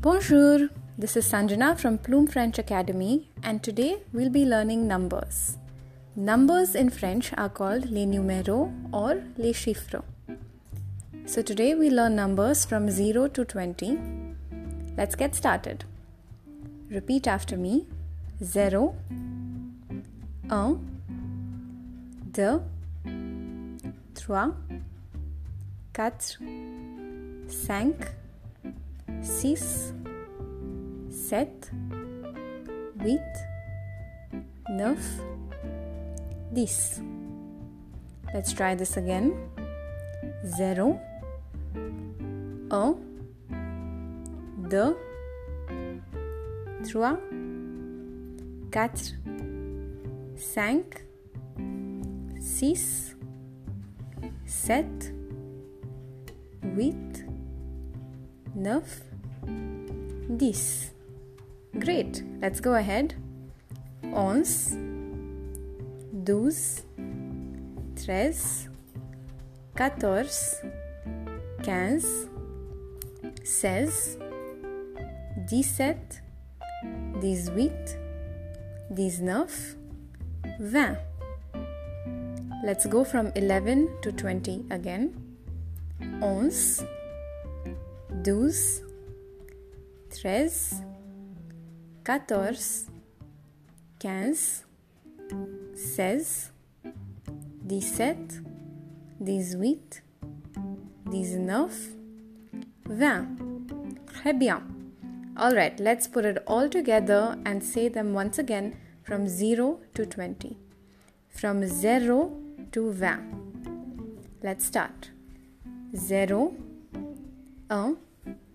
Bonjour, this is Sanjana from Plume French Academy, and today we'll be learning numbers. Numbers in French are called les numéros or les chiffres. So today we learn numbers from 0 to 20. Let's get started. Repeat after me 0, 1, 2, 3, 4, 5, 6, 7, 8, 9, 10. Let's try this again. 0, 1, 2, 3, 4, 5, 6, 7, 8, 9, 10. Great. Let's go ahead. 11, 12, 13, 14, 15, 16, 17, 18, 19, 20. Let's go from 11 to 20 again. 11, 12, 13, 14, 15, 16, 17, 18, 19, 20. Très bien. Alright, let's put it all together and say them once again from 0 to 20. From 0 to 20. Let's start. 0, 1,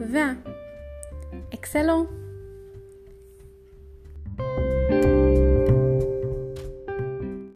20. Excellent